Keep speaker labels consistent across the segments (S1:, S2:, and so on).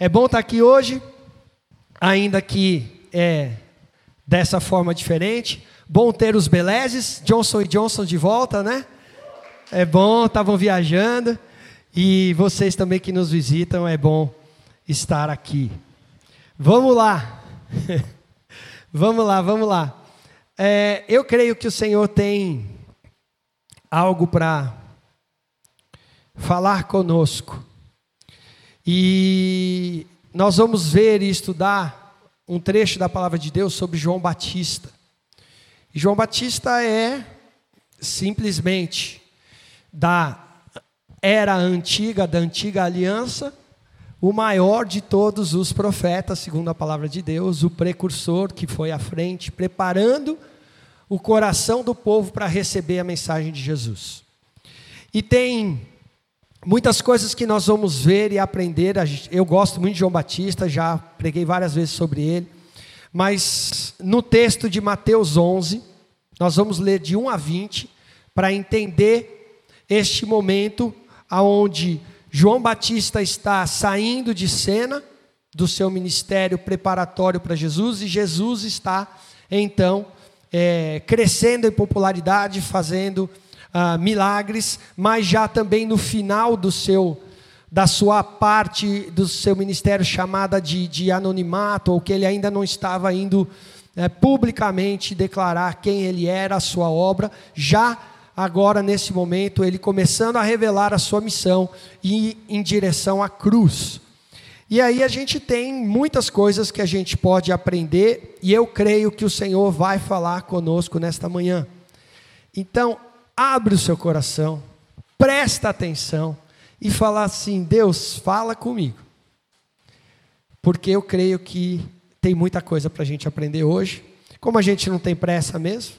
S1: É bom estar aqui hoje, ainda que é dessa forma diferente. Bom ter os beleses, Johnson e Johnson de volta, né? É bom, estavam viajando. E vocês também que nos visitam, é bom estar aqui. Vamos lá. vamos lá, vamos lá. É, eu creio que o Senhor tem algo para falar conosco. E nós vamos ver e estudar um trecho da palavra de Deus sobre João Batista. João Batista é simplesmente da era antiga, da antiga aliança, o maior de todos os profetas, segundo a palavra de Deus, o precursor que foi à frente, preparando o coração do povo para receber a mensagem de Jesus. E tem muitas coisas que nós vamos ver e aprender. Eu gosto muito de João Batista, já preguei várias vezes sobre ele. Mas no texto de Mateus 11, nós vamos ler de 1 a 20 para entender este momento aonde João Batista está saindo de cena do seu ministério preparatório para Jesus e Jesus está então é, crescendo em popularidade, fazendo ah, milagres, mas já também no final do seu da sua parte do seu ministério chamada de, de anonimato, ou que ele ainda não estava indo é, publicamente declarar quem ele era, a sua obra, já agora nesse momento ele começando a revelar a sua missão e em direção à cruz. E aí a gente tem muitas coisas que a gente pode aprender, e eu creio que o Senhor vai falar conosco nesta manhã. Então, abre o seu coração, presta atenção e fala assim: Deus, fala comigo. Porque eu creio que tem muita coisa para a gente aprender hoje. Como a gente não tem pressa mesmo,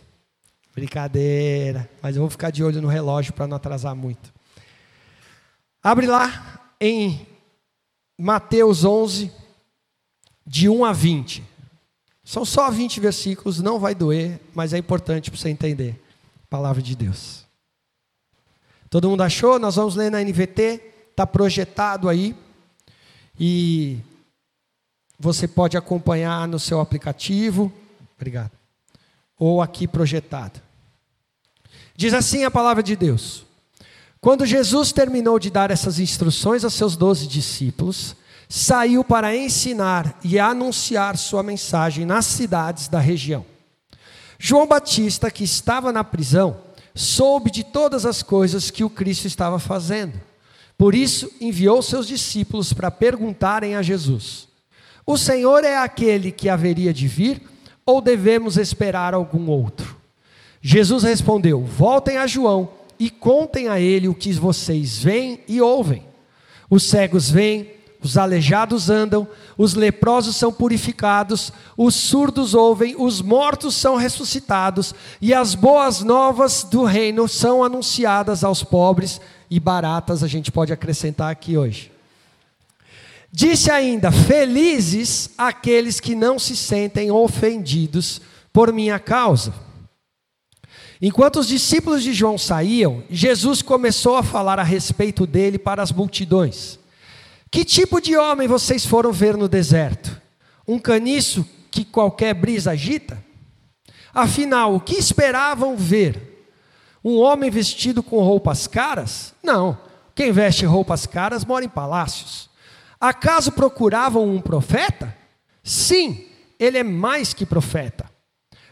S1: brincadeira, mas eu vou ficar de olho no relógio para não atrasar muito. Abre lá em Mateus 11, de 1 a 20. São só 20 versículos, não vai doer, mas é importante para você entender. Palavra de Deus. Todo mundo achou? Nós vamos ler na NVT, está projetado aí. E você pode acompanhar no seu aplicativo. Obrigado. Ou aqui projetado. Diz assim a palavra de Deus. Quando Jesus terminou de dar essas instruções a seus doze discípulos, saiu para ensinar e anunciar sua mensagem nas cidades da região. João Batista, que estava na prisão, soube de todas as coisas que o Cristo estava fazendo. Por isso, enviou seus discípulos para perguntarem a Jesus: O Senhor é aquele que haveria de vir, ou devemos esperar algum outro? Jesus respondeu: Voltem a João e contem a ele o que vocês veem e ouvem. Os cegos veem, os aleijados andam, os leprosos são purificados, os surdos ouvem, os mortos são ressuscitados, e as boas novas do reino são anunciadas aos pobres e baratas, a gente pode acrescentar aqui hoje. Disse ainda: Felizes aqueles que não se sentem ofendidos por minha causa. Enquanto os discípulos de João saíam, Jesus começou a falar a respeito dele para as multidões. Que tipo de homem vocês foram ver no deserto? Um caniço que qualquer brisa agita? Afinal, o que esperavam ver? Um homem vestido com roupas caras? Não. Quem veste roupas caras mora em palácios. Acaso procuravam um profeta? Sim, ele é mais que profeta.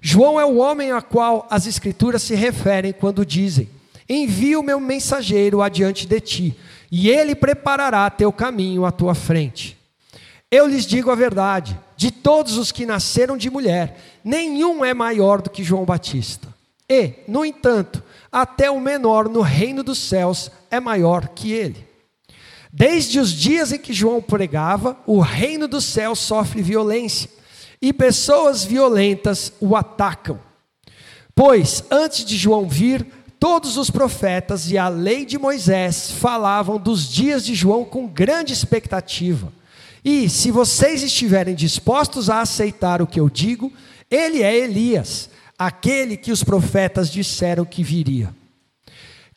S1: João é o homem a qual as Escrituras se referem quando dizem: Envia o meu mensageiro adiante de ti, e ele preparará teu caminho à tua frente. Eu lhes digo a verdade: de todos os que nasceram de mulher, nenhum é maior do que João Batista. E, no entanto, até o menor no reino dos céus é maior que ele. Desde os dias em que João pregava, o reino dos céus sofre violência e pessoas violentas o atacam. Pois antes de João vir, todos os profetas e a lei de Moisés falavam dos dias de João com grande expectativa. E se vocês estiverem dispostos a aceitar o que eu digo, ele é Elias, aquele que os profetas disseram que viria.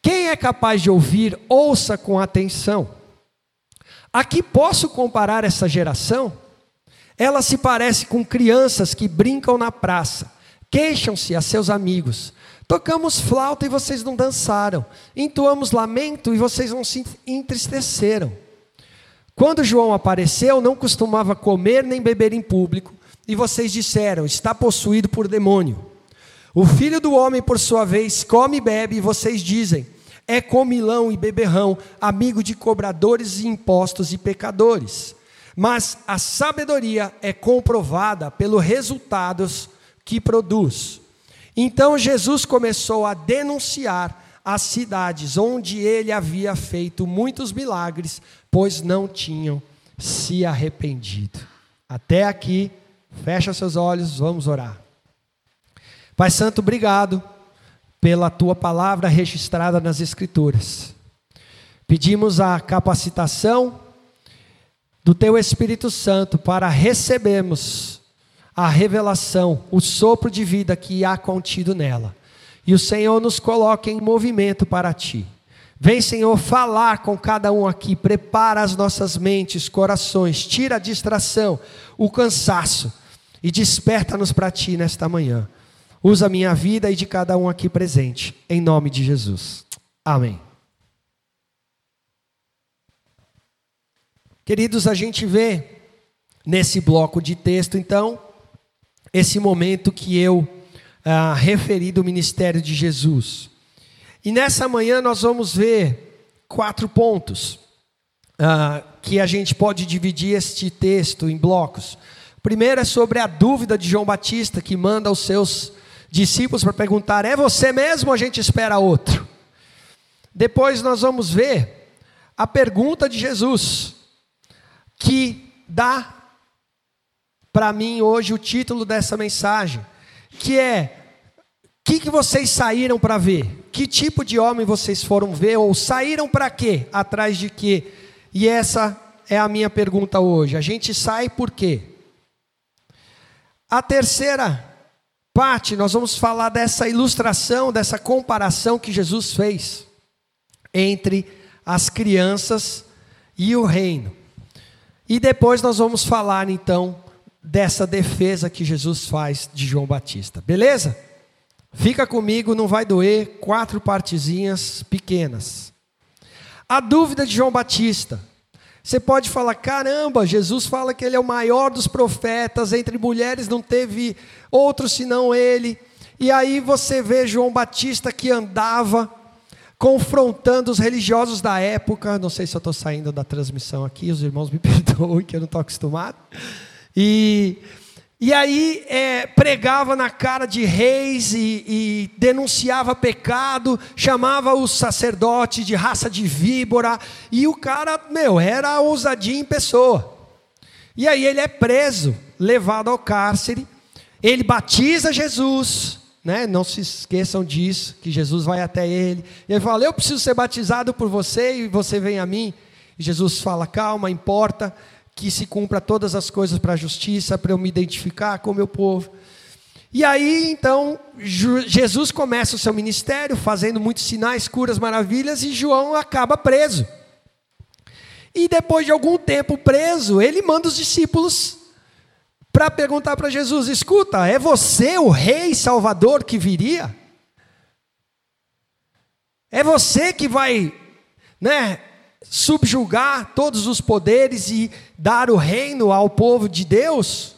S1: Quem é capaz de ouvir, ouça com atenção. A que posso comparar essa geração? Ela se parece com crianças que brincam na praça, queixam-se a seus amigos. Tocamos flauta e vocês não dançaram. Entoamos lamento e vocês não se entristeceram. Quando João apareceu, não costumava comer nem beber em público, e vocês disseram: está possuído por demônio. O filho do homem, por sua vez, come e bebe, e vocês dizem: é comilão e beberrão, amigo de cobradores de impostos e pecadores. Mas a sabedoria é comprovada pelos resultados que produz. Então Jesus começou a denunciar as cidades onde ele havia feito muitos milagres, pois não tinham se arrependido. Até aqui, fecha seus olhos, vamos orar. Pai Santo, obrigado pela tua palavra registrada nas Escrituras. Pedimos a capacitação do teu Espírito Santo para recebermos a revelação, o sopro de vida que há contido nela. E o Senhor nos coloque em movimento para ti. Vem, Senhor, falar com cada um aqui, prepara as nossas mentes, corações, tira a distração, o cansaço e desperta-nos para ti nesta manhã. Usa a minha vida e de cada um aqui presente, em nome de Jesus. Amém. Queridos, a gente vê nesse bloco de texto, então, esse momento que eu ah, referi do ministério de Jesus. E nessa manhã nós vamos ver quatro pontos ah, que a gente pode dividir este texto em blocos. Primeiro é sobre a dúvida de João Batista, que manda os seus discípulos para perguntar: é você mesmo ou a gente espera outro? Depois nós vamos ver a pergunta de Jesus, que dá para mim hoje o título dessa mensagem, que é que, que vocês saíram para ver? Que tipo de homem vocês foram ver? Ou saíram para quê? Atrás de quê? E essa é a minha pergunta hoje. A gente sai por quê? A terceira parte, nós vamos falar dessa ilustração, dessa comparação que Jesus fez entre as crianças e o reino. E depois nós vamos falar então dessa defesa que Jesus faz de João Batista. Beleza? Fica comigo, não vai doer, quatro partezinhas pequenas. A dúvida de João Batista. Você pode falar: caramba, Jesus fala que ele é o maior dos profetas, entre mulheres não teve outro senão ele. E aí você vê João Batista que andava confrontando os religiosos da época. Não sei se eu estou saindo da transmissão aqui, os irmãos me perdoem, que eu não estou acostumado. E e aí é, pregava na cara de reis e, e, denunciava pecado, chamava o sacerdote de raça de víbora, e o cara, meu, era ousadia em pessoa. E aí ele é preso, levado ao cárcere, ele batiza Jesus, né? não se esqueçam disso, que Jesus vai até ele, e ele fala: Eu preciso ser batizado por você e você vem a mim. E Jesus fala: Calma, importa que se cumpra todas as coisas para a justiça, para eu me identificar com o meu povo. E aí, então, Jesus começa o seu ministério, fazendo muitos sinais, curas, maravilhas, e João acaba preso. E depois de algum tempo preso, ele manda os discípulos para perguntar para Jesus: escuta, é você o rei salvador que viria? É você que vai, né, subjugar todos os poderes e dar o reino ao povo de Deus?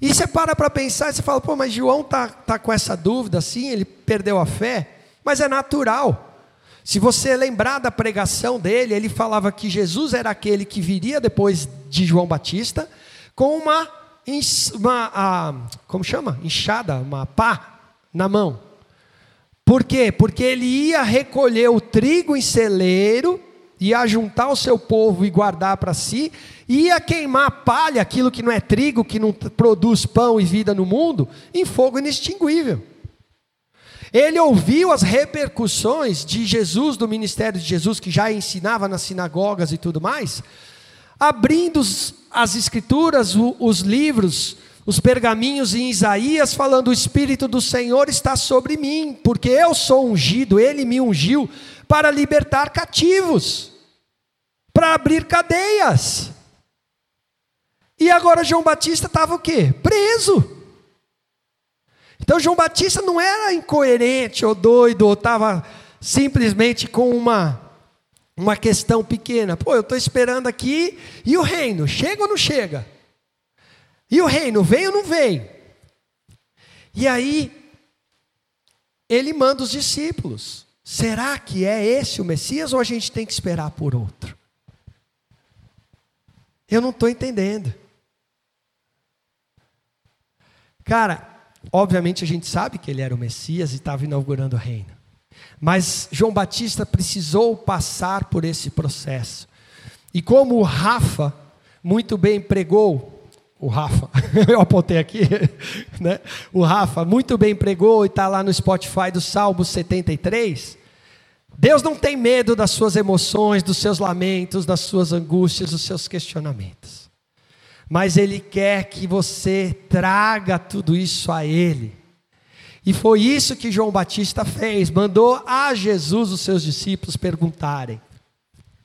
S1: E você para para pensar e você fala, pô, mas João está tá com essa dúvida assim, ele perdeu a fé, mas é natural. Se você lembrar da pregação dele, ele falava que Jesus era aquele que viria depois de João Batista, com uma, uma a, como chama? Enxada, uma pá na mão. Por quê? Porque ele ia recolher o trigo em celeiro ia juntar o seu povo e guardar para si, ia queimar palha, aquilo que não é trigo, que não produz pão e vida no mundo, em fogo inextinguível. Ele ouviu as repercussões de Jesus, do ministério de Jesus, que já ensinava nas sinagogas e tudo mais, abrindo as escrituras, os livros, os pergaminhos em Isaías, falando: O Espírito do Senhor está sobre mim, porque eu sou ungido, ele me ungiu para libertar cativos para abrir cadeias. E agora João Batista estava o quê? Preso. Então João Batista não era incoerente ou doido, ou estava simplesmente com uma, uma questão pequena. Pô, eu estou esperando aqui, e o reino, chega ou não chega? E o reino, vem ou não vem? E aí, ele manda os discípulos. Será que é esse o Messias ou a gente tem que esperar por outro? Eu não estou entendendo. Cara, obviamente a gente sabe que ele era o Messias e estava inaugurando o reino. Mas João Batista precisou passar por esse processo. E como o Rafa muito bem pregou, o Rafa, eu apontei aqui, né? O Rafa muito bem pregou e está lá no Spotify do Salmo 73. Deus não tem medo das suas emoções, dos seus lamentos, das suas angústias, dos seus questionamentos. Mas Ele quer que você traga tudo isso a Ele. E foi isso que João Batista fez, mandou a Jesus os seus discípulos perguntarem: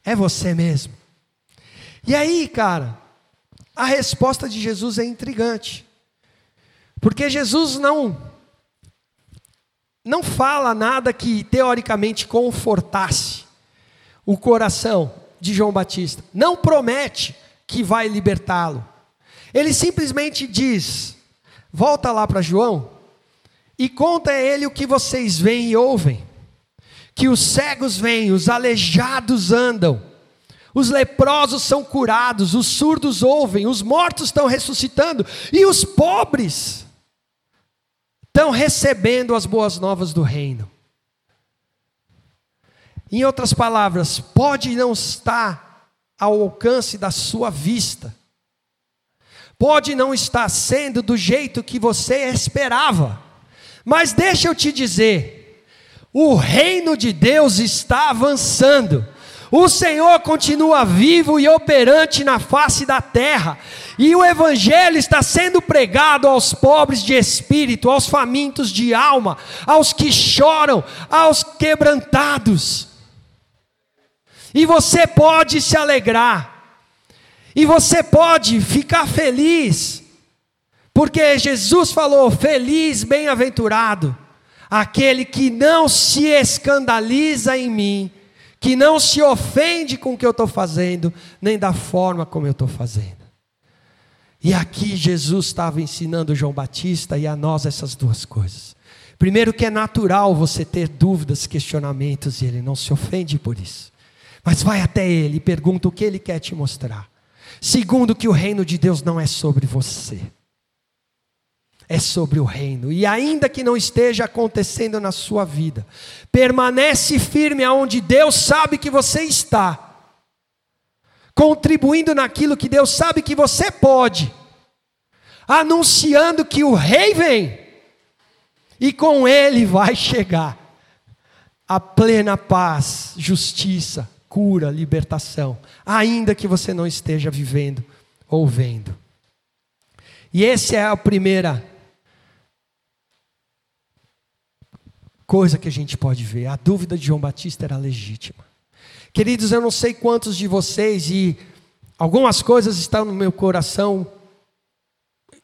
S1: É você mesmo? E aí, cara, a resposta de Jesus é intrigante. Porque Jesus não não fala nada que teoricamente confortasse o coração de João Batista. Não promete que vai libertá-lo. Ele simplesmente diz: volta lá para João e conta a ele o que vocês veem e ouvem. Que os cegos vêm, os aleijados andam, os leprosos são curados, os surdos ouvem, os mortos estão ressuscitando e os pobres estão recebendo as boas novas do reino. Em outras palavras, pode não estar ao alcance da sua vista, pode não estar sendo do jeito que você esperava, mas deixa eu te dizer, o reino de Deus está avançando. O Senhor continua vivo e operante na face da terra, e o Evangelho está sendo pregado aos pobres de espírito, aos famintos de alma, aos que choram, aos quebrantados. E você pode se alegrar, e você pode ficar feliz, porque Jesus falou: Feliz, bem-aventurado, aquele que não se escandaliza em mim que não se ofende com o que eu estou fazendo, nem da forma como eu estou fazendo. E aqui Jesus estava ensinando João Batista e a nós essas duas coisas. Primeiro, que é natural você ter dúvidas, questionamentos, e ele não se ofende por isso. Mas vai até ele e pergunta o que ele quer te mostrar. Segundo, que o reino de Deus não é sobre você é sobre o reino. E ainda que não esteja acontecendo na sua vida, permanece firme aonde Deus sabe que você está, contribuindo naquilo que Deus sabe que você pode, anunciando que o rei vem e com ele vai chegar a plena paz, justiça, cura, libertação, ainda que você não esteja vivendo ou vendo. E essa é a primeira coisa que a gente pode ver. A dúvida de João Batista era legítima. Queridos, eu não sei quantos de vocês, e algumas coisas estão no meu coração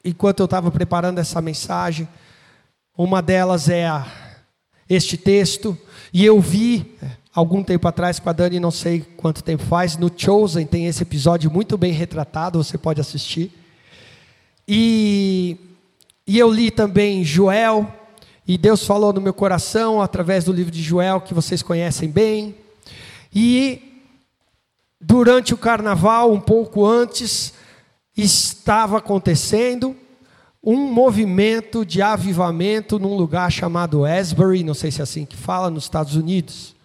S1: enquanto eu estava preparando essa mensagem. Uma delas é a, este texto, e eu vi algum tempo atrás com a Dani, não sei quanto tempo faz, no Chosen tem esse episódio muito bem retratado, você pode assistir. E, e eu li também Joel, e Deus falou no meu coração através do livro de Joel, que vocês conhecem bem. E durante o carnaval, um pouco antes, estava acontecendo um movimento de avivamento num lugar chamado Asbury, não sei se é assim que fala, nos Estados Unidos,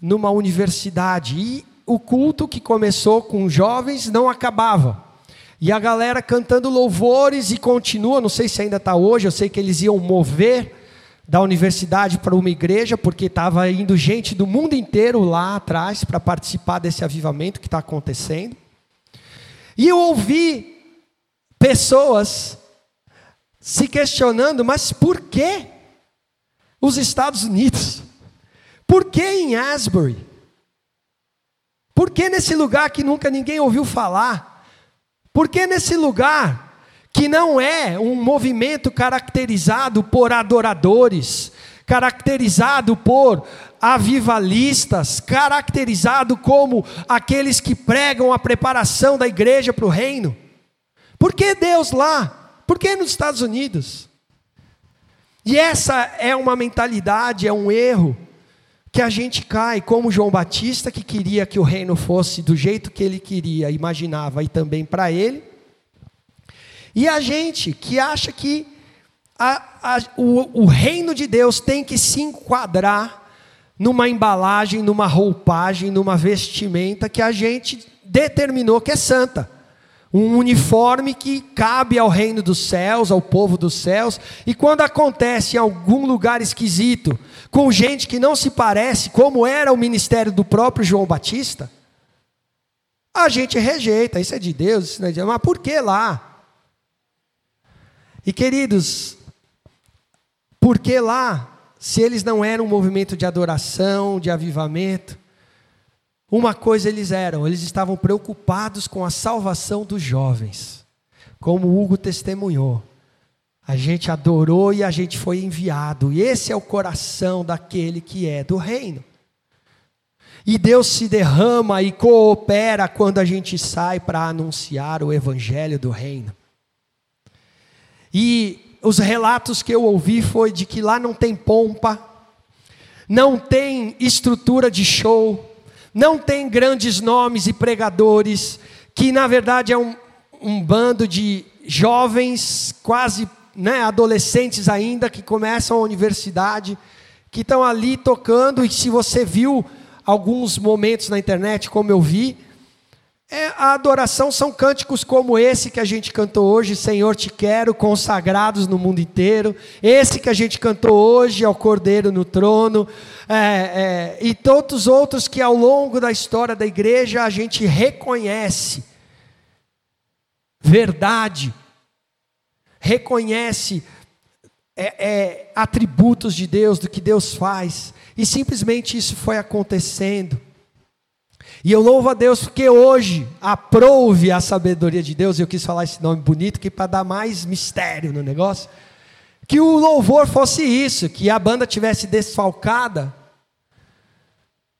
S1: numa universidade. E o culto que começou com jovens não acabava. E a galera cantando louvores e continua, não sei se ainda está hoje, eu sei que eles iam mover da universidade para uma igreja, porque estava indo gente do mundo inteiro lá atrás para participar desse avivamento que está acontecendo. E eu ouvi pessoas se questionando, mas por que os Estados Unidos? Por que em Asbury? Por que nesse lugar que nunca ninguém ouviu falar? Por que nesse lugar que não é um movimento caracterizado por adoradores, caracterizado por avivalistas, caracterizado como aqueles que pregam a preparação da igreja para o reino? Por que Deus lá? Por que nos Estados Unidos? E essa é uma mentalidade, é um erro que a gente cai, como João Batista, que queria que o reino fosse do jeito que ele queria, imaginava, e também para ele. E a gente que acha que a, a, o, o reino de Deus tem que se enquadrar numa embalagem, numa roupagem, numa vestimenta que a gente determinou que é santa um uniforme que cabe ao reino dos céus, ao povo dos céus, e quando acontece em algum lugar esquisito, com gente que não se parece, como era o ministério do próprio João Batista, a gente rejeita, isso é de Deus, isso não é de Deus, mas por que lá? E queridos, por que lá, se eles não eram um movimento de adoração, de avivamento, uma coisa eles eram, eles estavam preocupados com a salvação dos jovens. Como Hugo testemunhou. A gente adorou e a gente foi enviado. E esse é o coração daquele que é do reino. E Deus se derrama e coopera quando a gente sai para anunciar o evangelho do reino. E os relatos que eu ouvi foi de que lá não tem pompa, não tem estrutura de show, não tem grandes nomes e pregadores, que na verdade é um, um bando de jovens, quase né, adolescentes ainda, que começam a universidade, que estão ali tocando, e se você viu alguns momentos na internet, como eu vi, é, a adoração são cânticos como esse que a gente cantou hoje, Senhor te quero, consagrados no mundo inteiro. Esse que a gente cantou hoje, ao Cordeiro no trono. É, é, e todos os outros que ao longo da história da igreja a gente reconhece verdade, reconhece é, é, atributos de Deus, do que Deus faz. E simplesmente isso foi acontecendo. E eu louvo a Deus porque hoje aprove a sabedoria de Deus, e eu quis falar esse nome bonito que para dar mais mistério no negócio, que o louvor fosse isso, que a banda tivesse desfalcada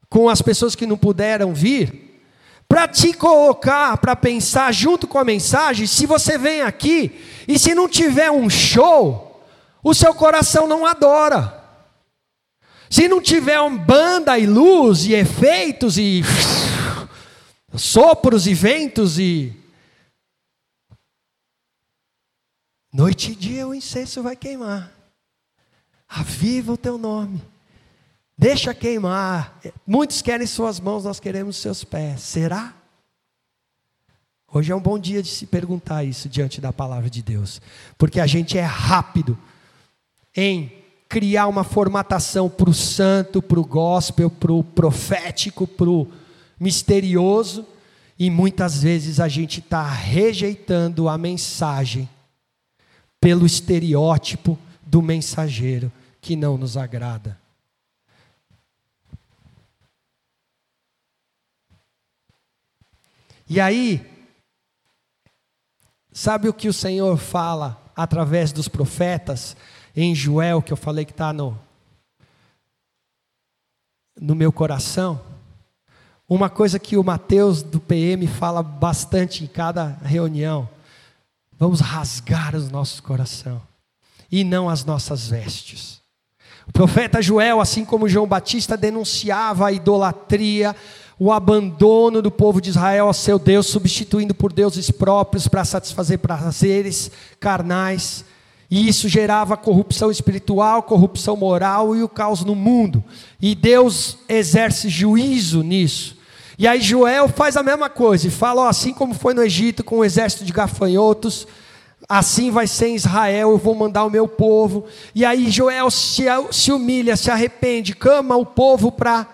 S1: com as pessoas que não puderam vir, para te colocar para pensar junto com a mensagem, se você vem aqui e se não tiver um show, o seu coração não adora. Se não tiver uma banda e luz e efeitos e sopros e ventos e noite e dia o incenso vai queimar. Aviva o teu nome. Deixa queimar. Muitos querem suas mãos, nós queremos seus pés. Será? Hoje é um bom dia de se perguntar isso diante da palavra de Deus, porque a gente é rápido em criar uma formatação para o santo, para o gospel, para o profético, para o misterioso, e muitas vezes a gente está rejeitando a mensagem pelo estereótipo do mensageiro que não nos agrada. E aí, sabe o que o Senhor fala através dos profetas? em Joel, que eu falei que está no, no meu coração. Uma coisa que o Mateus do PM fala bastante em cada reunião: vamos rasgar os nossos coração e não as nossas vestes. O profeta Joel, assim como João Batista, denunciava a idolatria, o abandono do povo de Israel ao seu Deus, substituindo por deuses próprios para satisfazer prazeres carnais. E isso gerava corrupção espiritual, corrupção moral e o caos no mundo. E Deus exerce juízo nisso. E aí Joel faz a mesma coisa e fala: ó, assim como foi no Egito com o exército de gafanhotos, assim vai ser em Israel, eu vou mandar o meu povo. E aí Joel se, se humilha, se arrepende, clama o povo para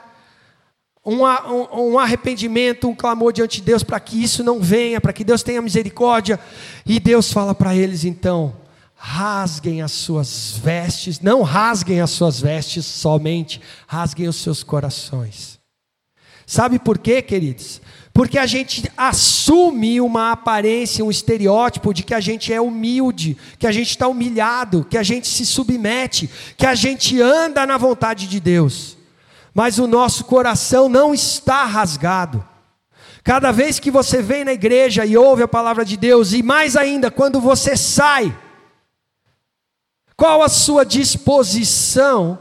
S1: um, um, um, arrependimento, um clamor diante de Deus para que isso não venha, para que Deus tenha misericórdia. E Deus fala para eles então: rasguem as suas vestes, não rasguem as suas vestes somente, rasguem os seus corações. Sabe por quê, queridos? Porque a gente assume uma aparência, um estereótipo de que a gente é humilde, que a gente está humilhado, que a gente se submete, que a gente anda na vontade de Deus. Mas o nosso coração não está rasgado. Cada vez que você vem na igreja e ouve a palavra de Deus, e mais ainda, quando você sai, qual a sua disposição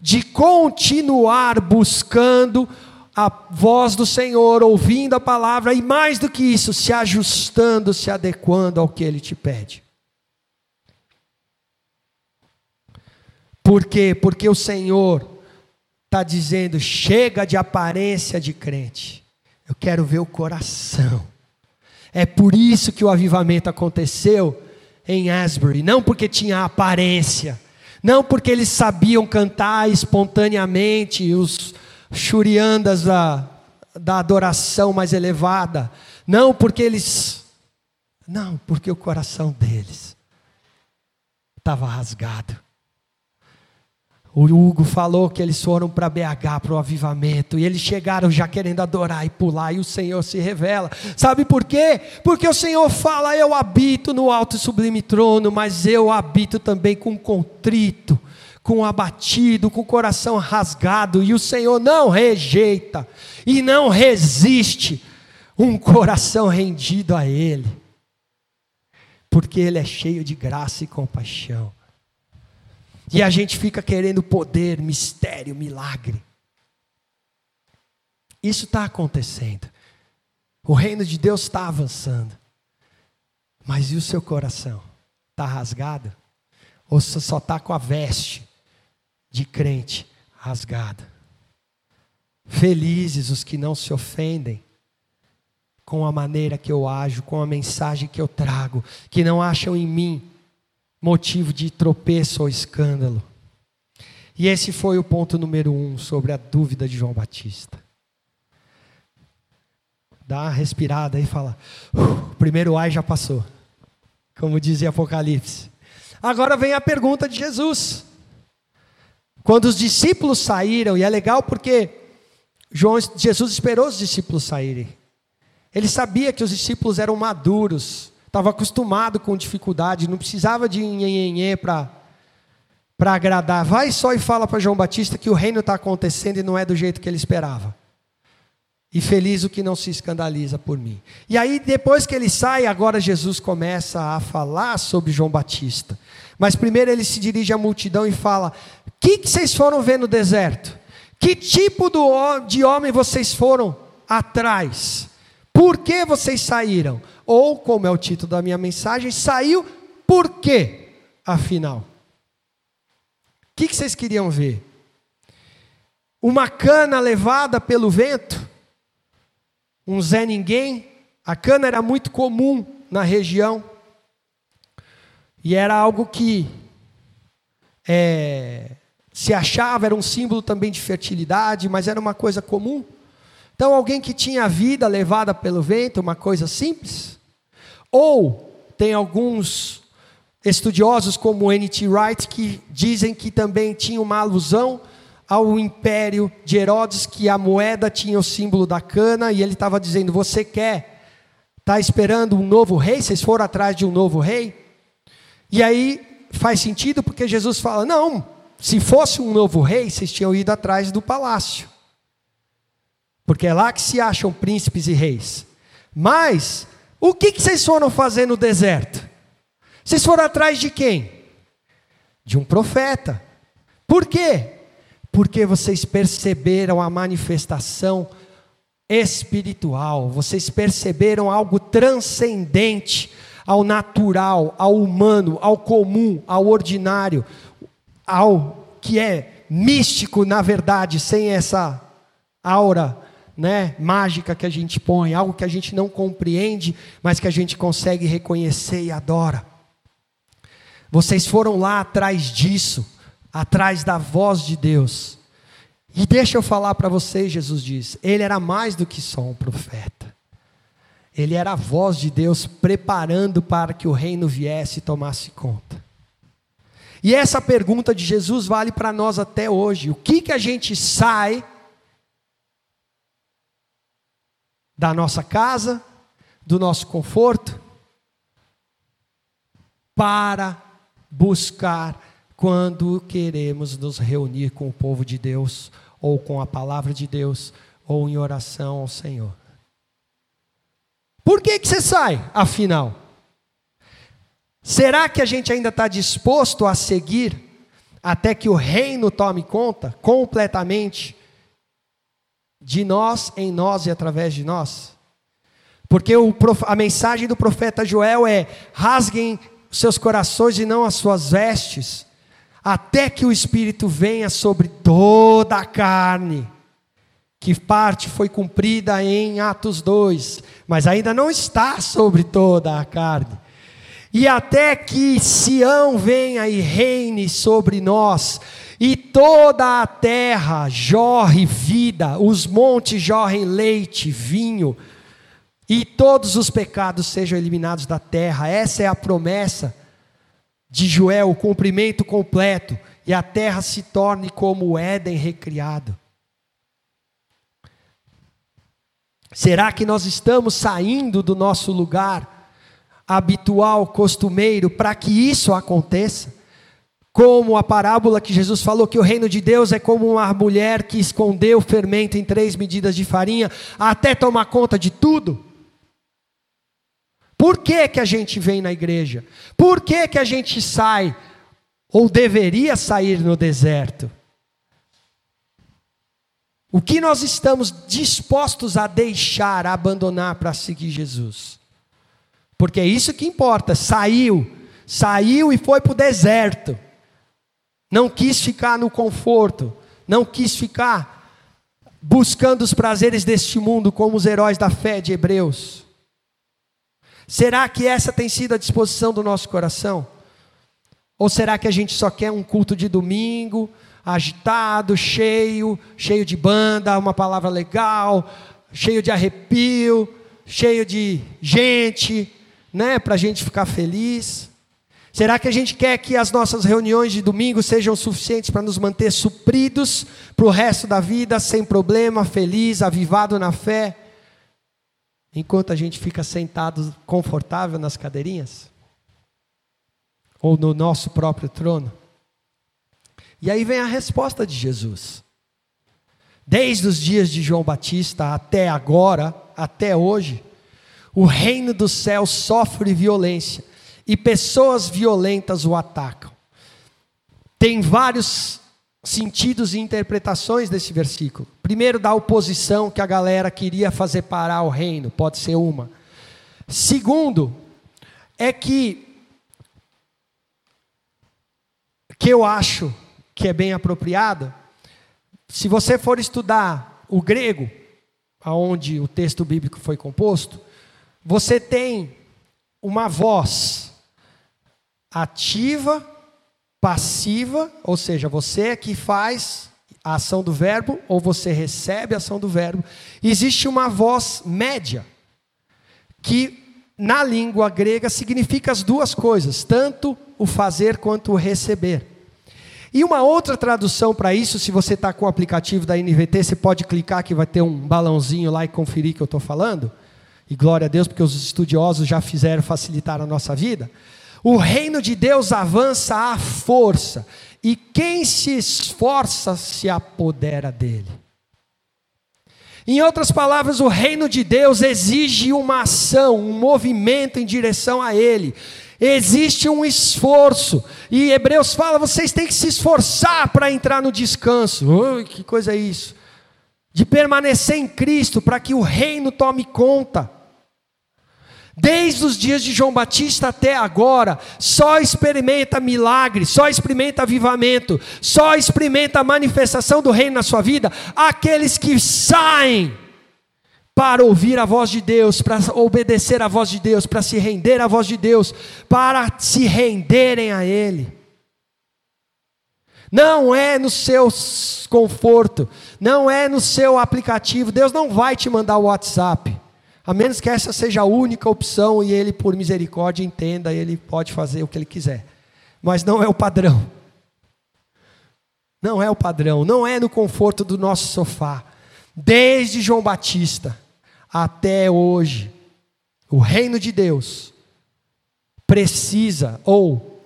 S1: de continuar buscando a voz do Senhor, ouvindo a palavra, e mais do que isso, se ajustando, se adequando ao que Ele te pede? Por quê? Porque o Senhor está dizendo: chega de aparência de crente. Eu quero ver o coração. É por isso que o avivamento aconteceu em Asbury, não porque tinha aparência, não porque eles sabiam cantar espontaneamente os churiandas da, da adoração mais elevada, não porque eles. Não, porque o coração deles estava rasgado. O Hugo falou que eles foram para BH para o avivamento e eles chegaram já querendo adorar e pular e o Senhor se revela. Sabe por quê? Porque o Senhor fala: Eu habito no alto e sublime trono, mas eu habito também com contrito, com abatido, com o coração rasgado. E o Senhor não rejeita e não resiste um coração rendido a Ele, porque Ele é cheio de graça e compaixão. E a gente fica querendo poder, mistério, milagre. Isso está acontecendo. O reino de Deus está avançando. Mas e o seu coração? Está rasgado? Ou você só está com a veste de crente rasgada? Felizes os que não se ofendem com a maneira que eu ajo, com a mensagem que eu trago, que não acham em mim motivo de tropeço ou escândalo. E esse foi o ponto número um sobre a dúvida de João Batista. Dá uma respirada e fala: uh, o primeiro ai já passou, como dizia Apocalipse. Agora vem a pergunta de Jesus. Quando os discípulos saíram, e é legal porque João, Jesus esperou os discípulos saírem. Ele sabia que os discípulos eram maduros, estava acostumado com dificuldade, não precisava de nhenhenhê para para agradar. Vai só e fala para João Batista que o reino está acontecendo e não é do jeito que ele esperava. E feliz o que não se escandaliza por mim. E aí, depois que ele sai, agora Jesus começa a falar sobre João Batista. Mas primeiro ele se dirige à multidão e fala: que, que vocês foram ver no deserto? Que tipo de homem vocês foram atrás? Por que vocês saíram? Ou, como é o título da minha mensagem, saiu por quê, afinal? O que, que vocês queriam ver? Uma cana levada pelo vento? Um Zé Ninguém? A cana era muito comum na região. E era algo que é, se achava, era um símbolo também de fertilidade, mas era uma coisa comum. Então, alguém que tinha a vida levada pelo vento, uma coisa simples. Ou tem alguns estudiosos, como N.T. Wright, que dizem que também tinha uma alusão ao império de Herodes, que a moeda tinha o símbolo da cana, e ele estava dizendo: Você quer, está esperando um novo rei? Vocês foram atrás de um novo rei? E aí faz sentido porque Jesus fala: Não, se fosse um novo rei, vocês tinham ido atrás do palácio porque é lá que se acham príncipes e reis. Mas, o que, que vocês foram fazer no deserto? Vocês foram atrás de quem? De um profeta. Por quê? Porque vocês perceberam a manifestação espiritual, vocês perceberam algo transcendente ao natural, ao humano, ao comum, ao ordinário, ao que é místico, na verdade, sem essa aura né, mágica que a gente põe, algo que a gente não compreende, mas que a gente consegue reconhecer e adora. Vocês foram lá atrás disso, atrás da voz de Deus. E deixa eu falar para vocês, Jesus diz, ele era mais do que só um profeta. Ele era a voz de Deus preparando para que o reino viesse e tomasse conta. E essa pergunta de Jesus vale para nós até hoje. O que que a gente sai da nossa casa, do nosso conforto, para buscar quando queremos nos reunir com o povo de Deus, ou com a palavra de Deus, ou em oração ao Senhor. Por que, que você sai, afinal? Será que a gente ainda está disposto a seguir até que o reino tome conta completamente de nós, em nós e através de nós? Porque o, a mensagem do profeta Joel é: rasguem seus corações e não as suas vestes, até que o Espírito venha sobre toda a carne. Que parte foi cumprida em Atos 2, mas ainda não está sobre toda a carne. E até que Sião venha e reine sobre nós, e toda a terra jorre vida, os montes jorrem leite, vinho, e todos os pecados sejam eliminados da terra. Essa é a promessa de Joel, o cumprimento completo, e a terra se torne como o Éden recriado. Será que nós estamos saindo do nosso lugar habitual, costumeiro, para que isso aconteça? Como a parábola que Jesus falou que o reino de Deus é como uma mulher que escondeu fermento em três medidas de farinha até tomar conta de tudo? Por que, que a gente vem na igreja? Por que, que a gente sai, ou deveria sair no deserto? O que nós estamos dispostos a deixar, a abandonar para seguir Jesus? Porque é isso que importa. Saiu, saiu e foi para o deserto. Não quis ficar no conforto, não quis ficar buscando os prazeres deste mundo como os heróis da fé de Hebreus. Será que essa tem sido a disposição do nosso coração? Ou será que a gente só quer um culto de domingo, agitado, cheio, cheio de banda, uma palavra legal, cheio de arrepio, cheio de gente, né, para a gente ficar feliz? Será que a gente quer que as nossas reuniões de domingo sejam suficientes para nos manter supridos para o resto da vida, sem problema, feliz, avivado na fé? enquanto a gente fica sentado confortável nas cadeirinhas? Ou no nosso próprio trono? E aí vem a resposta de Jesus. Desde os dias de João Batista até agora, até hoje, o reino dos céus sofre violência e pessoas violentas o atacam. Tem vários sentidos e interpretações desse versículo. Primeiro, da oposição que a galera queria fazer parar o reino, pode ser uma. Segundo, é que que eu acho que é bem apropriado, se você for estudar o grego, aonde o texto bíblico foi composto, você tem uma voz ativa passiva, ou seja, você é que faz a ação do verbo ou você recebe a ação do verbo. Existe uma voz média que na língua grega significa as duas coisas, tanto o fazer quanto o receber. E uma outra tradução para isso, se você está com o aplicativo da NVT, você pode clicar que vai ter um balãozinho lá e conferir que eu estou falando. E glória a Deus, porque os estudiosos já fizeram facilitar a nossa vida. O reino de Deus avança à força, e quem se esforça se apodera dele. Em outras palavras, o reino de Deus exige uma ação, um movimento em direção a ele. Existe um esforço. E Hebreus fala: vocês têm que se esforçar para entrar no descanso. Que coisa é isso? De permanecer em Cristo para que o reino tome conta. Desde os dias de João Batista até agora, só experimenta milagre, só experimenta avivamento, só experimenta a manifestação do reino na sua vida aqueles que saem para ouvir a voz de Deus, para obedecer a voz de Deus, para se render à voz de Deus, para se renderem a Ele. Não é no seu conforto, não é no seu aplicativo. Deus não vai te mandar o WhatsApp. A menos que essa seja a única opção e ele, por misericórdia, entenda, ele pode fazer o que ele quiser. Mas não é o padrão. Não é o padrão, não é no conforto do nosso sofá. Desde João Batista até hoje, o reino de Deus precisa ou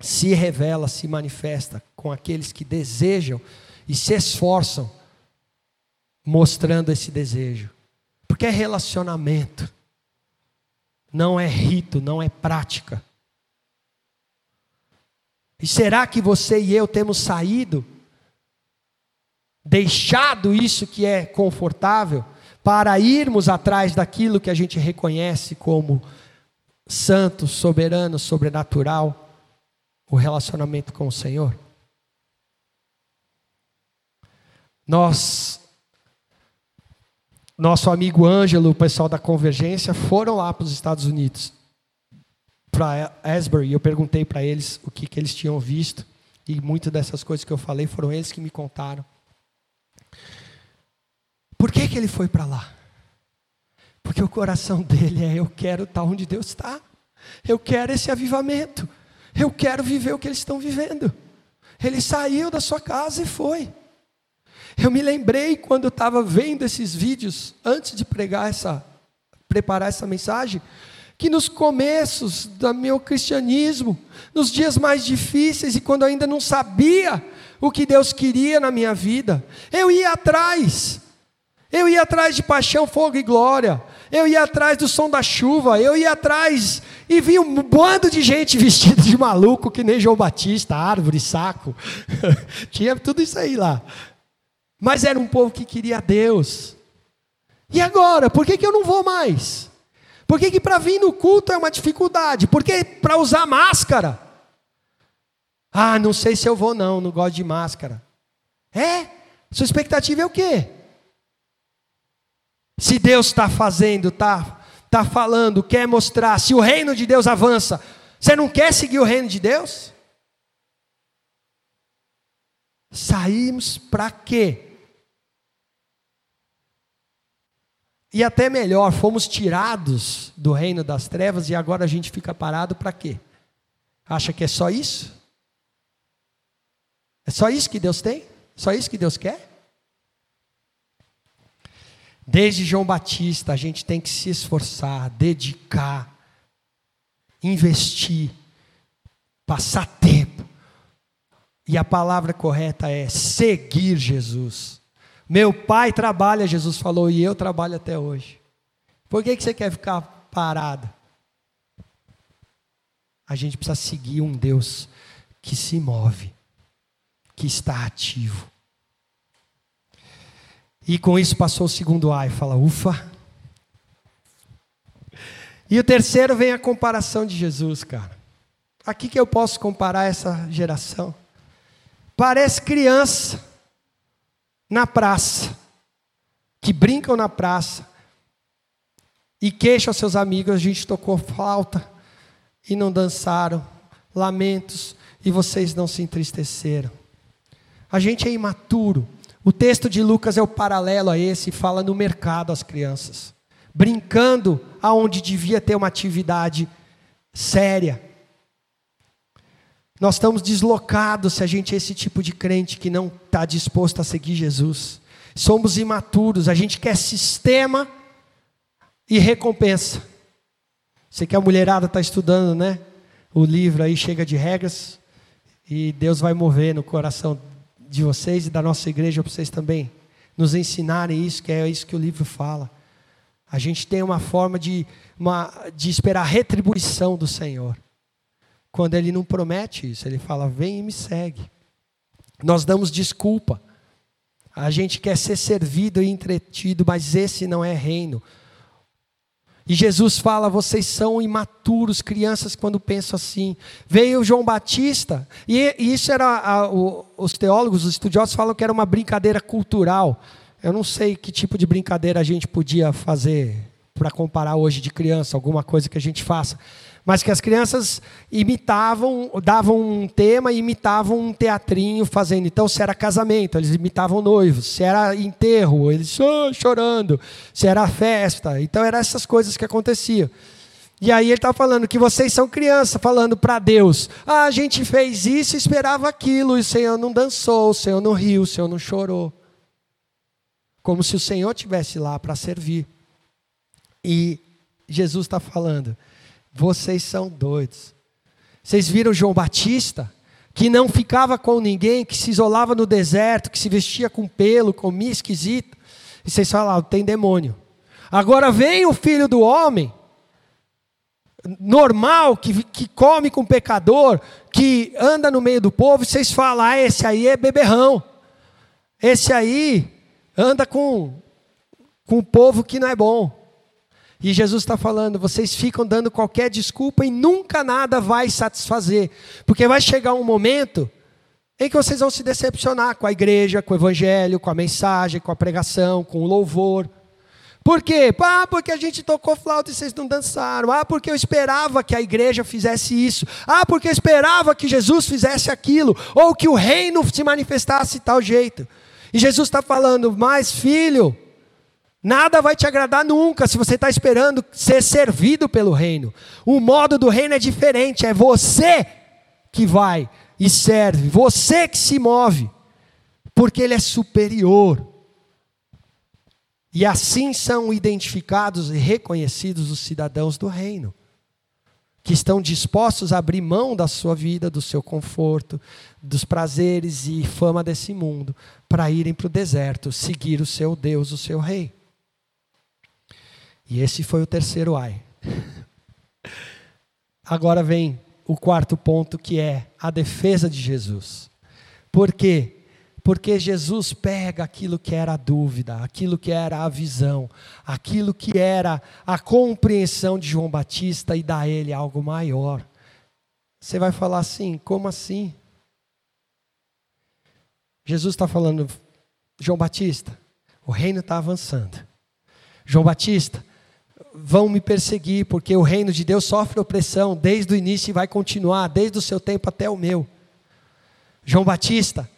S1: se revela, se manifesta com aqueles que desejam e se esforçam mostrando esse desejo. Porque é relacionamento, não é rito, não é prática. E será que você e eu temos saído, deixado isso que é confortável, para irmos atrás daquilo que a gente reconhece como santo, soberano, sobrenatural, o relacionamento com o Senhor? Nós, nosso amigo Ângelo, o pessoal da Convergência, foram lá para os Estados Unidos, para Asbury, e eu perguntei para eles o que, que eles tinham visto, e muitas dessas coisas que eu falei foram eles que me contaram. Por que, que ele foi para lá? Porque o coração dele é: eu quero estar onde Deus está, eu quero esse avivamento, eu quero viver o que eles estão vivendo. Ele saiu da sua casa e foi. Eu me lembrei quando eu estava vendo esses vídeos, antes de pregar essa, preparar essa mensagem, que nos começos do meu cristianismo, nos dias mais difíceis e quando eu ainda não sabia o que Deus queria na minha vida, eu ia atrás, eu ia atrás de paixão, fogo e glória, eu ia atrás do som da chuva, eu ia atrás e vi um bando de gente vestida de maluco, que nem João Batista, árvore, saco, tinha tudo isso aí lá. Mas era um povo que queria Deus. E agora, por que, que eu não vou mais? Por que, que para vir no culto é uma dificuldade? Por que para usar máscara? Ah, não sei se eu vou não, não gosto de máscara. É? Sua expectativa é o quê? Se Deus está fazendo, está tá falando, quer mostrar, se o reino de Deus avança, você não quer seguir o reino de Deus? Saímos para quê? E até melhor, fomos tirados do reino das trevas e agora a gente fica parado para quê? Acha que é só isso? É só isso que Deus tem? Só isso que Deus quer? Desde João Batista, a gente tem que se esforçar, dedicar, investir, passar tempo. E a palavra correta é seguir Jesus. Meu pai trabalha, Jesus falou, e eu trabalho até hoje. Por que, que você quer ficar parado? A gente precisa seguir um Deus que se move, que está ativo. E com isso passou o segundo A e fala, ufa. E o terceiro vem a comparação de Jesus, cara. Aqui que eu posso comparar essa geração. Parece criança na praça, que brincam na praça e queixam aos seus amigos: a gente tocou flauta e não dançaram, lamentos e vocês não se entristeceram. A gente é imaturo. O texto de Lucas é o paralelo a esse, fala no mercado as crianças, brincando aonde devia ter uma atividade séria. Nós estamos deslocados se a gente é esse tipo de crente que não está disposto a seguir Jesus. Somos imaturos, a gente quer sistema e recompensa. Você que a mulherada está estudando, né? O livro aí chega de regras e Deus vai mover no coração de vocês e da nossa igreja para vocês também nos ensinarem isso, que é isso que o livro fala. A gente tem uma forma de, uma, de esperar retribuição do Senhor. Quando ele não promete isso, ele fala: vem e me segue. Nós damos desculpa. A gente quer ser servido e entretido, mas esse não é reino. E Jesus fala: vocês são imaturos, crianças, quando pensam assim. Veio João Batista, e, isso era. A, o, os teólogos, os estudiosos falam que era uma brincadeira cultural. Eu não sei que tipo de brincadeira a gente podia fazer para comparar hoje de criança, alguma coisa que a gente faça mas que as crianças imitavam, davam um tema e imitavam um teatrinho fazendo. Então, se era casamento, eles imitavam noivos. Se era enterro, eles oh, chorando. Se era festa. Então, eram essas coisas que aconteciam. E aí ele estava falando que vocês são crianças, falando para Deus: ah, a gente fez isso e esperava aquilo, e o Senhor não dançou, o Senhor não riu, o Senhor não chorou. Como se o Senhor tivesse lá para servir. E Jesus está falando: vocês são doidos. Vocês viram João Batista? Que não ficava com ninguém, que se isolava no deserto, que se vestia com pelo, comia esquisito. E vocês falam, ah, tem demônio. Agora vem o filho do homem, normal, que, que come com pecador, que anda no meio do povo, e vocês falam, ah, esse aí é beberrão. Esse aí anda com, com o povo que não é bom. E Jesus está falando: vocês ficam dando qualquer desculpa e nunca nada vai satisfazer, porque vai chegar um momento em que vocês vão se decepcionar com a igreja, com o evangelho, com a mensagem, com a pregação, com o louvor. Por quê? Ah, porque a gente tocou flauta e vocês não dançaram. Ah, porque eu esperava que a igreja fizesse isso. Ah, porque eu esperava que Jesus fizesse aquilo. Ou que o reino se manifestasse de tal jeito. E Jesus está falando, mas filho, Nada vai te agradar nunca se você está esperando ser servido pelo reino. O modo do reino é diferente, é você que vai e serve, você que se move, porque ele é superior. E assim são identificados e reconhecidos os cidadãos do reino, que estão dispostos a abrir mão da sua vida, do seu conforto, dos prazeres e fama desse mundo, para irem para o deserto, seguir o seu Deus, o seu rei. E esse foi o terceiro ai. Agora vem o quarto ponto, que é a defesa de Jesus. Por quê? Porque Jesus pega aquilo que era a dúvida, aquilo que era a visão, aquilo que era a compreensão de João Batista e dá a ele algo maior. Você vai falar assim: como assim? Jesus está falando, João Batista, o reino está avançando. João Batista, vão me perseguir, porque o reino de Deus sofre opressão desde o início e vai continuar, desde o seu tempo até o meu. João Batista,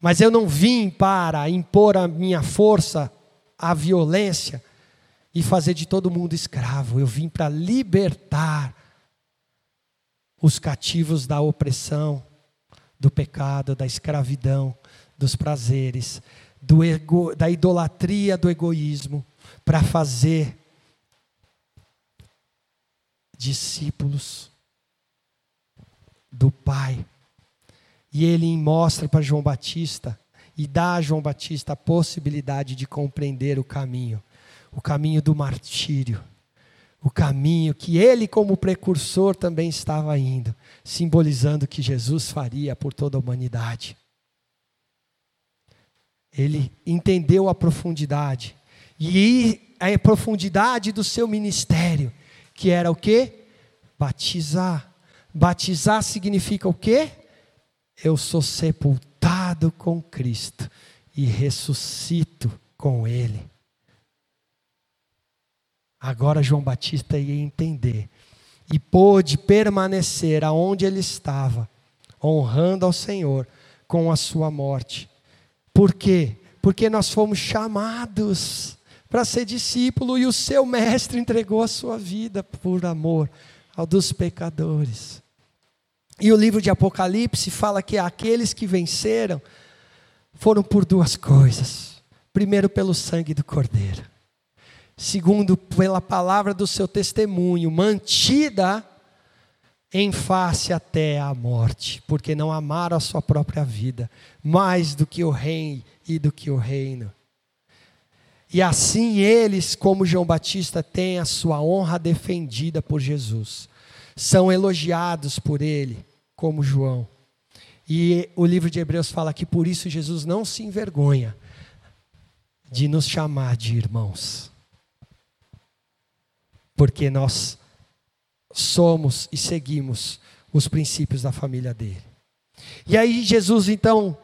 S1: mas eu não vim para impor a minha força à violência e fazer de todo mundo escravo, eu vim para libertar os cativos da opressão, do pecado, da escravidão, dos prazeres, do ego, da idolatria, do egoísmo, para fazer discípulos do Pai. E ele mostra para João Batista e dá a João Batista a possibilidade de compreender o caminho, o caminho do martírio, o caminho que ele, como precursor, também estava indo, simbolizando que Jesus faria por toda a humanidade. Ele entendeu a profundidade e a profundidade do seu ministério que era o quê? Batizar. Batizar significa o quê? Eu sou sepultado com Cristo e ressuscito com Ele. Agora João Batista ia entender e pôde permanecer aonde ele estava, honrando ao Senhor com a sua morte. Por quê? Porque nós fomos chamados para ser discípulo e o seu mestre entregou a sua vida por amor ao dos pecadores. E o livro de Apocalipse fala que aqueles que venceram foram por duas coisas. Primeiro, pelo sangue do Cordeiro. Segundo, pela palavra do seu testemunho, mantida em face até a morte, porque não amaram a sua própria vida mais do que o rei e do que o reino. E assim eles, como João Batista, têm a sua honra defendida por Jesus. São elogiados por ele, como João. E o livro de Hebreus fala que por isso Jesus não se envergonha de nos chamar de irmãos. Porque nós somos e seguimos os princípios da família dele. E aí Jesus então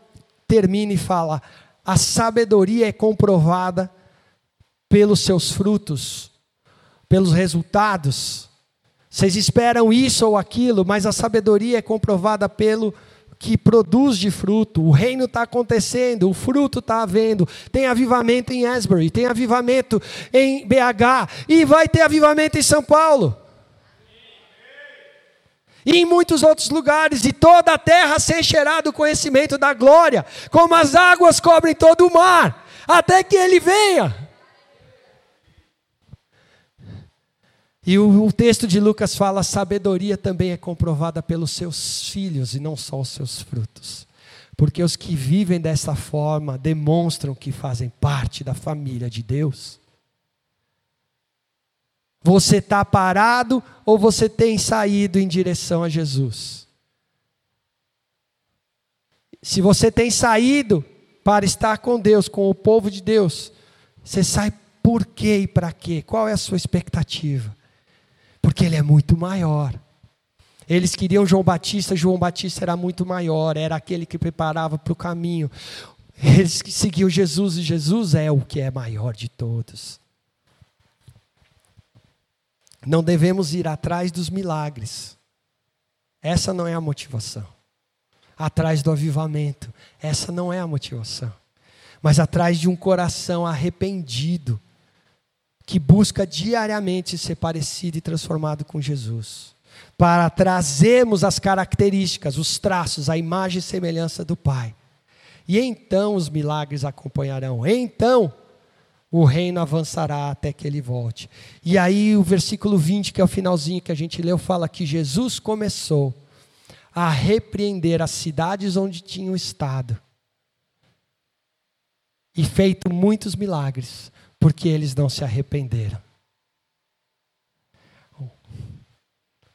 S1: termina e fala: a sabedoria é comprovada pelos seus frutos, pelos resultados. Vocês esperam isso ou aquilo, mas a sabedoria é comprovada pelo que produz de fruto. O reino está acontecendo, o fruto está havendo. Tem avivamento em Asbury, tem avivamento em BH e vai ter avivamento em São Paulo. E em muitos outros lugares, e toda a terra se encherá do conhecimento da glória, como as águas cobrem todo o mar, até que ele venha. E o, o, texto de Lucas fala: a sabedoria também é comprovada pelos seus filhos e não só os seus frutos. Porque os que vivem dessa forma demonstram que fazem parte da família de Deus. Você está parado ou você tem saído em direção a Jesus? Se você tem saído para estar com Deus, com o povo de Deus, você sai por quê e para quê? Qual é a sua expectativa? Porque ele é muito maior. Eles queriam João Batista, João Batista era muito maior, era aquele que preparava para o caminho. Eles seguiam Jesus e Jesus é o que é maior de todos. Não devemos ir atrás dos milagres. Essa não é a motivação. Atrás do avivamento. Essa não é a motivação. Mas atrás de um coração arrependido que busca diariamente ser parecido e transformado com Jesus, para trazermos as características, os traços, a imagem e semelhança do Pai. E então os milagres acompanharão. Então o reino avançará até que ele volte. E aí o versículo 20, que é o finalzinho que a gente leu, fala que Jesus começou a repreender as cidades onde tinham estado e feito muitos milagres, porque eles não se arrependeram. O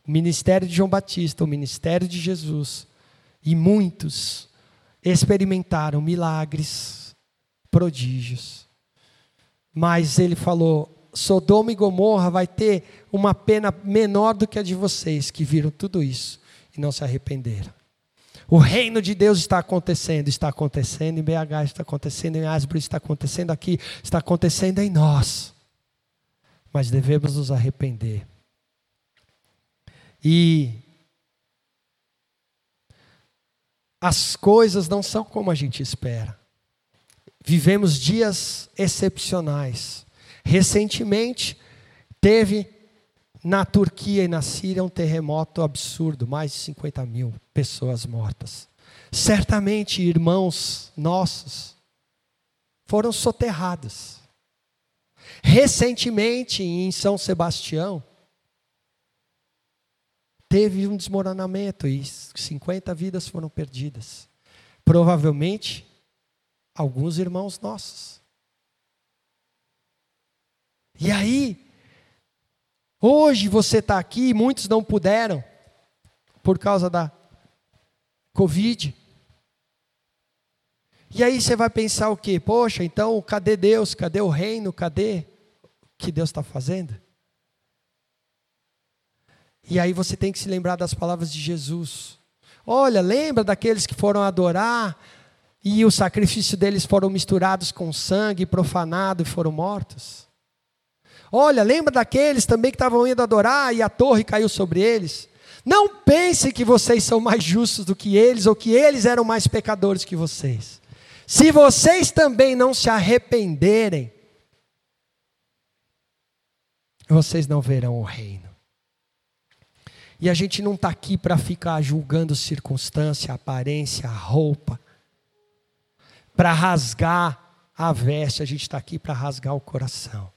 S1: ministério de João Batista, o ministério de Jesus, e muitos experimentaram milagres, prodígios. Mas ele falou: Sodoma e Gomorra vai ter uma pena menor do que a de vocês que viram tudo isso e não se arrependeram. O reino de Deus está acontecendo, está acontecendo em BH, está acontecendo em Asbury, está acontecendo aqui, está acontecendo em nós. Mas devemos nos arrepender. E as coisas não são como a gente espera. Vivemos dias excepcionais. Recentemente, teve na Turquia e na Síria um terremoto absurdo mais de 50 mil pessoas mortas. Certamente, irmãos nossos foram soterrados. Recentemente, em São Sebastião, teve um desmoronamento e 50 vidas foram perdidas. Provavelmente, alguns irmãos nossos. E aí, hoje você está aqui, muitos não puderam, por causa da Covid. E aí você vai pensar o quê? Poxa, então cadê Deus? Cadê o reino? Cadê o que Deus está fazendo? E aí você tem que se lembrar das palavras de Jesus. Olha, lembra daqueles que foram adorar e o sacrifício deles foram misturados com sangue, profanado e foram mortos? Olha, lembra daqueles também que estavam indo adorar e a torre caiu sobre eles? Não pense que vocês são mais justos do que eles ou que eles eram mais pecadores que vocês. Se vocês também não se arrependerem, vocês não verão o reino. E a gente não está aqui para ficar julgando circunstância, aparência, roupa, para rasgar a veste, a gente está aqui para rasgar o coração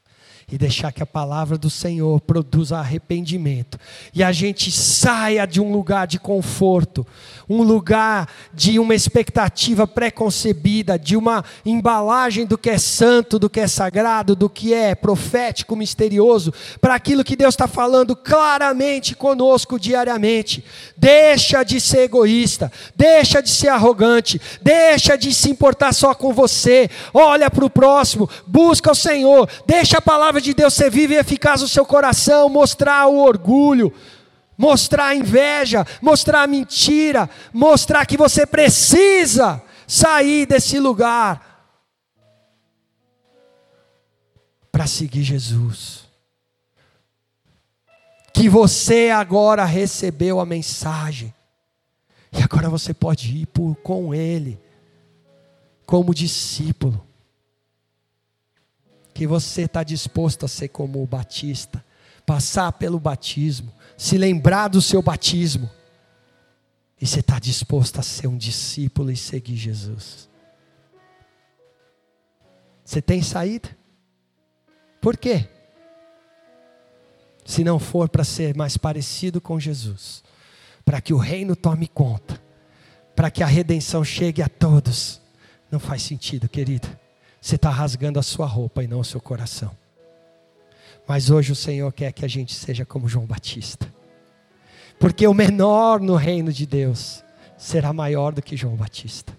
S1: e deixar que a palavra do Senhor produza arrependimento. E a gente saia de um lugar de conforto, um lugar de uma expectativa pré-concebida, de uma embalagem do que é santo, do que é sagrado, do que é profético, misterioso, para aquilo que Deus está falando claramente conosco diariamente. Deixa de ser egoísta, deixa de ser arrogante, deixa de se importar só com você, olha para o próximo, busca o Senhor, deixa a palavra de Deus ser viva e eficaz no seu coração, mostrar o orgulho, mostrar a inveja, mostrar a mentira, mostrar que você precisa sair desse lugar para seguir Jesus. Que você agora recebeu a mensagem, e agora você pode ir por, com Ele, como discípulo que você está disposto a ser como o Batista, passar pelo batismo, se lembrar do seu batismo, e você está disposto a ser um discípulo e seguir Jesus. Você tem saída? Por quê? se não for para ser mais parecido com Jesus, para que o reino tome conta, para que a redenção chegue a todos, não faz sentido, querido. Você está rasgando a sua roupa e não o seu coração. Mas hoje o Senhor quer que a gente seja como João Batista. Porque o menor no reino de Deus será maior do que João Batista.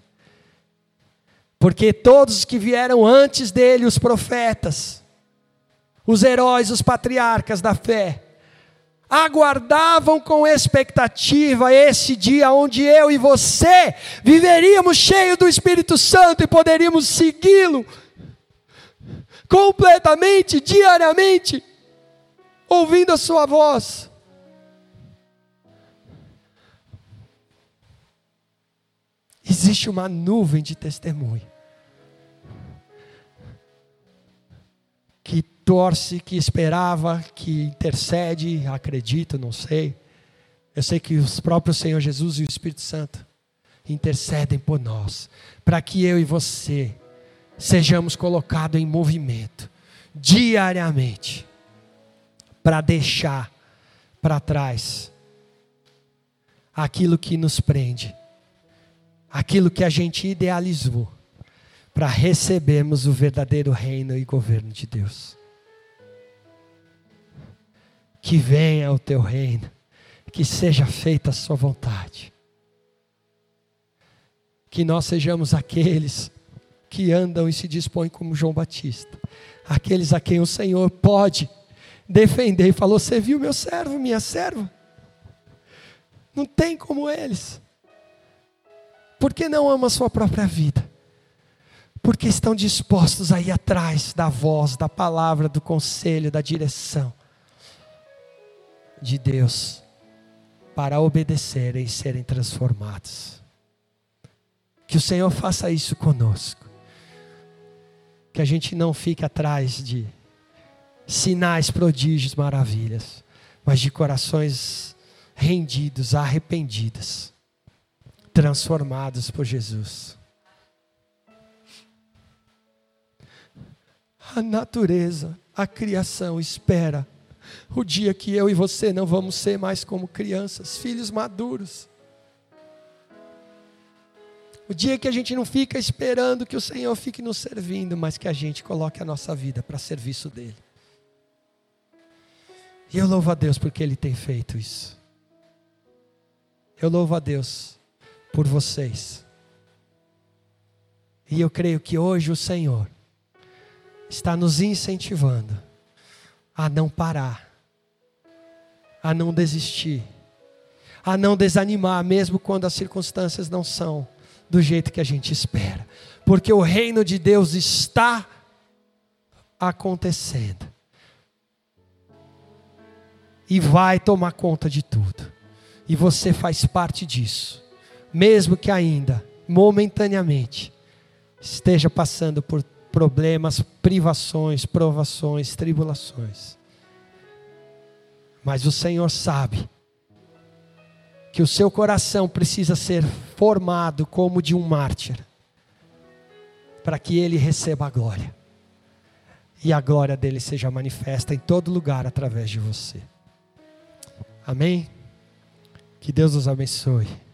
S1: Porque todos que vieram antes dele, os profetas, os heróis, os patriarcas da fé, aguardavam com expectativa esse dia onde eu e você viveríamos cheios do Espírito Santo e poderíamos segui-lo completamente, diariamente, ouvindo a Sua voz. Existe uma nuvem de testemunho torce, que esperava, que intercede, acredito, não sei. Eu sei que os próprios Senhor Jesus e o Espírito Santo intercedem por nós, para que eu e você sejamos colocados em movimento diariamente para deixar para trás aquilo que nos prende, aquilo que a gente idealizou, para recebermos o verdadeiro reino e governo de Deus. Que venha o teu reino, que seja feita a sua vontade. Que nós sejamos aqueles que andam e se dispõem como João Batista, aqueles a quem o Senhor pode defender e falou: Você viu meu servo, minha serva? Não tem como eles. Porque não ama a sua própria vida? Porque estão dispostos a ir atrás da voz, da palavra, do conselho, da direção de Deus para obedecerem e serem transformados. Que o Senhor faça isso conosco que a gente não fique atrás de sinais, prodígios, maravilhas, mas de corações rendidos, arrependidos, transformados por Jesus. A natureza, a criação espera o dia que eu e você não vamos ser mais como crianças, filhos maduros o dia que a gente não fica esperando que o Senhor fique nos servindo, mas que a gente coloque a nossa vida para serviço dEle. E eu louvo a Deus porque Ele tem feito isso. Eu louvo a Deus por vocês. E eu creio que hoje o Senhor está nos incentivando a não parar, a não desistir, a não desanimar, mesmo quando as circunstâncias não são do jeito que a gente espera, porque o reino de Deus está acontecendo. E vai tomar conta de tudo, e você faz parte disso, mesmo que ainda, momentaneamente, esteja passando por problemas, privações, provações, tribulações. Mas o Senhor sabe que o seu coração precisa ser formado como de um mártir, para que ele receba a glória, e a glória dele seja manifesta em todo lugar através de você. Amém? Que Deus os abençoe.